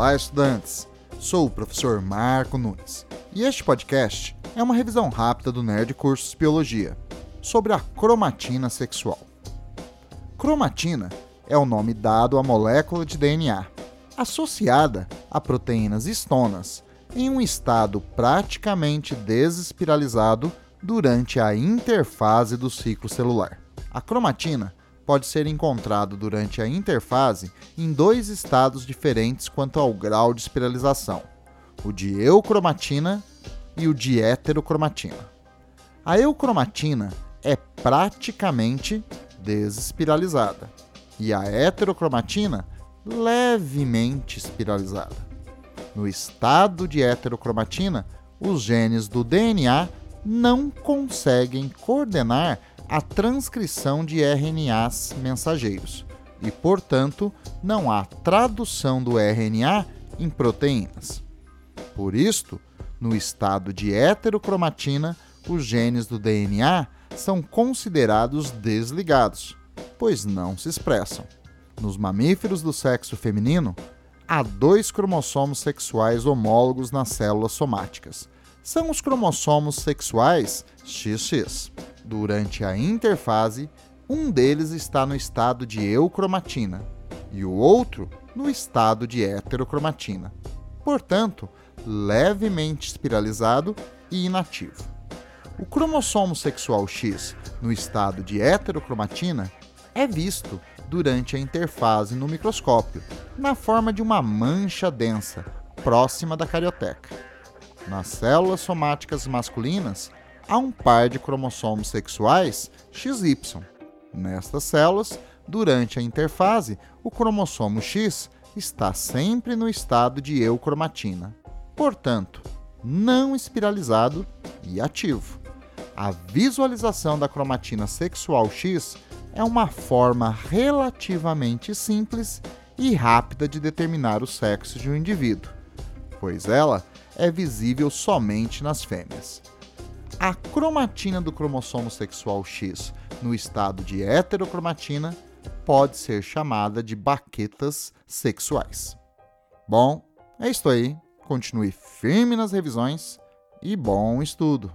Olá, estudantes! Sou o professor Marco Nunes e este podcast é uma revisão rápida do Nerd Cursos Biologia sobre a cromatina sexual. Cromatina é o nome dado à molécula de DNA associada a proteínas histonas em um estado praticamente desespiralizado durante a interfase do ciclo celular. A cromatina pode ser encontrado durante a interfase em dois estados diferentes quanto ao grau de espiralização, o de eucromatina e o de heterocromatina. A eucromatina é praticamente desespiralizada e a heterocromatina levemente espiralizada. No estado de heterocromatina, os genes do DNA não conseguem coordenar a transcrição de RNAs mensageiros e, portanto, não há tradução do RNA em proteínas. Por isto, no estado de heterocromatina, os genes do DNA são considerados desligados, pois não se expressam. Nos mamíferos do sexo feminino, há dois cromossomos sexuais homólogos nas células somáticas. São os cromossomos sexuais XX. Durante a interfase, um deles está no estado de eucromatina e o outro no estado de heterocromatina, portanto, levemente espiralizado e inativo. O cromossomo sexual X no estado de heterocromatina é visto durante a interfase no microscópio, na forma de uma mancha densa próxima da carioteca. Nas células somáticas masculinas, há um par de cromossomos sexuais XY. Nestas células, durante a interfase, o cromossomo X está sempre no estado de eucromatina, portanto, não espiralizado e ativo. A visualização da cromatina sexual X é uma forma relativamente simples e rápida de determinar o sexo de um indivíduo, pois ela é visível somente nas fêmeas. A cromatina do cromossomo sexual X no estado de heterocromatina pode ser chamada de baquetas sexuais. Bom, é isso aí. Continue firme nas revisões e bom estudo!